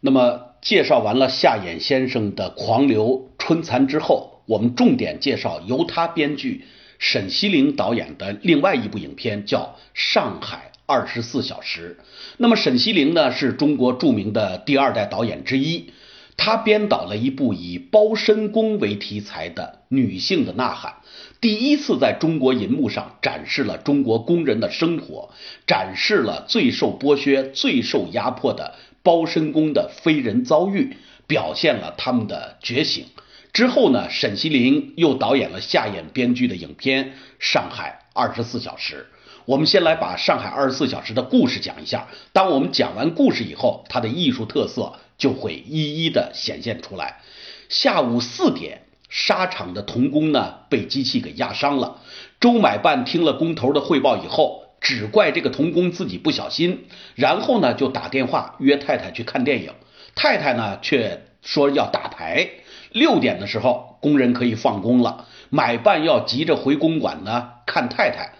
那么，介绍完了夏衍先生的狂流春蚕之后，我们重点介绍由他编剧、沈西陵导演的另外一部影片，叫《上海二十四小时》。那么，沈西陵呢，是中国著名的第二代导演之一，他编导了一部以包身工为题材的女性的呐喊，第一次在中国银幕上展示了中国工人的生活，展示了最受剥削、最受压迫的。包身工的非人遭遇，表现了他们的觉醒。之后呢，沈西林又导演了夏衍编剧的影片《上海二十四小时》。我们先来把《上海二十四小时》的故事讲一下。当我们讲完故事以后，它的艺术特色就会一一的显现出来。下午四点，沙场的童工呢被机器给压伤了。周买办听了工头的汇报以后。只怪这个童工自己不小心，然后呢就打电话约太太去看电影，太太呢却说要打牌。六点的时候，工人可以放工了，买办要急着回公馆呢看太太。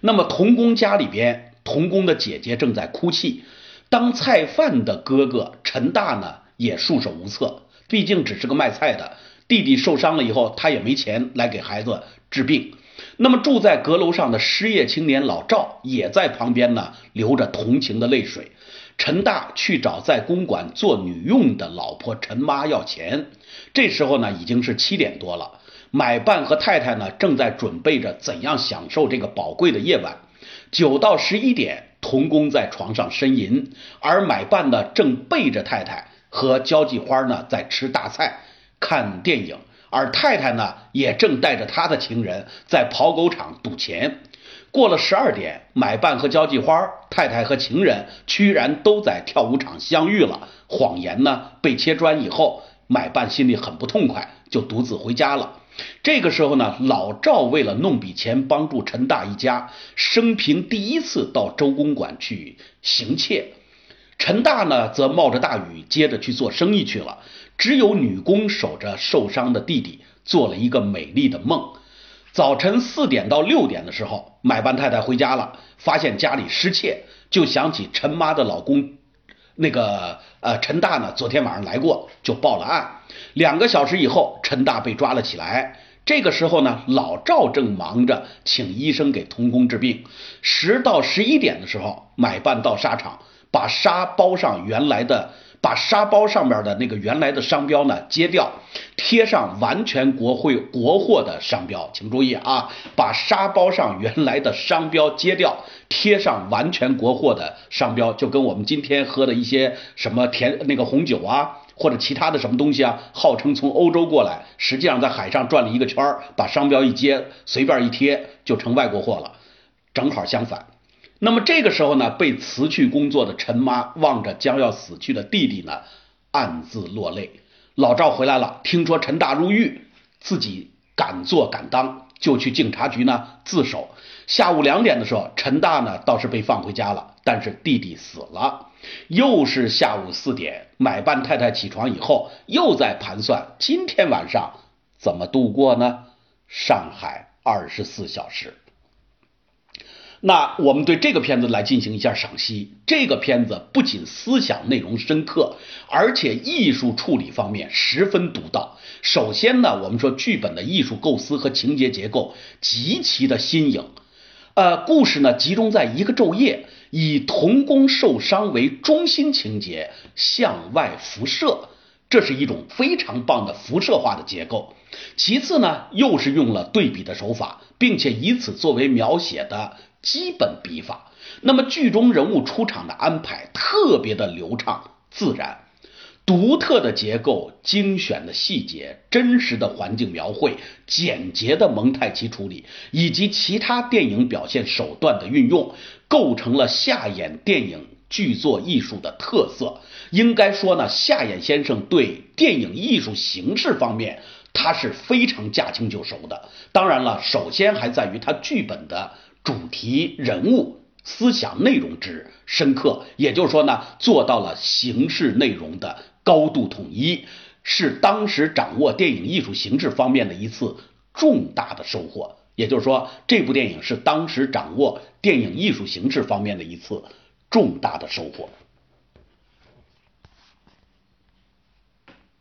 那么童工家里边，童工的姐姐正在哭泣，当菜贩的哥哥陈大呢也束手无策，毕竟只是个卖菜的，弟弟受伤了以后，他也没钱来给孩子治病。那么住在阁楼上的失业青年老赵也在旁边呢，流着同情的泪水。陈大去找在公馆做女佣的老婆陈妈要钱。这时候呢，已经是七点多了。买办和太太呢，正在准备着怎样享受这个宝贵的夜晚。九到十一点，童工在床上呻吟，而买办呢，正背着太太和交际花呢，在吃大菜、看电影。而太太呢，也正带着他的情人在跑狗场赌钱。过了十二点，买办和交际花，太太和情人居然都在跳舞场相遇了。谎言呢被切砖以后，买办心里很不痛快，就独自回家了。这个时候呢，老赵为了弄笔钱帮助陈大一家，生平第一次到周公馆去行窃。陈大呢，则冒着大雨接着去做生意去了。只有女工守着受伤的弟弟，做了一个美丽的梦。早晨四点到六点的时候，买办太太回家了，发现家里失窃，就想起陈妈的老公，那个呃陈大呢，昨天晚上来过，就报了案。两个小时以后，陈大被抓了起来。这个时候呢，老赵正忙着请医生给童工治病。十到十一点的时候，买办到沙场，把沙包上原来的。把沙包上面的那个原来的商标呢揭掉，贴上完全国会国货的商标，请注意啊，把沙包上原来的商标揭掉，贴上完全国货的商标，就跟我们今天喝的一些什么甜那个红酒啊，或者其他的什么东西啊，号称从欧洲过来，实际上在海上转了一个圈儿，把商标一揭，随便一贴就成外国货了，正好相反。那么这个时候呢，被辞去工作的陈妈望着将要死去的弟弟呢，暗自落泪。老赵回来了，听说陈大入狱，自己敢做敢当，就去警察局呢自首。下午两点的时候，陈大呢倒是被放回家了，但是弟弟死了。又是下午四点，买办太太起床以后，又在盘算今天晚上怎么度过呢？上海二十四小时。那我们对这个片子来进行一下赏析。这个片子不仅思想内容深刻，而且艺术处理方面十分独到。首先呢，我们说剧本的艺术构思和情节结构极其的新颖。呃，故事呢集中在一个昼夜，以童工受伤为中心情节向外辐射，这是一种非常棒的辐射化的结构。其次呢，又是用了对比的手法，并且以此作为描写的。基本笔法，那么剧中人物出场的安排特别的流畅自然，独特的结构、精选的细节、真实的环境描绘、简洁的蒙太奇处理，以及其他电影表现手段的运用，构成了夏衍电影剧作艺术的特色。应该说呢，夏衍先生对电影艺术形式方面，他是非常驾轻就熟的。当然了，首先还在于他剧本的。主题、人物、思想、内容之深刻，也就是说呢，做到了形式内容的高度统一，是当时掌握电影艺术形式方面的一次重大的收获。也就是说，这部电影是当时掌握电影艺术形式方面的一次重大的收获。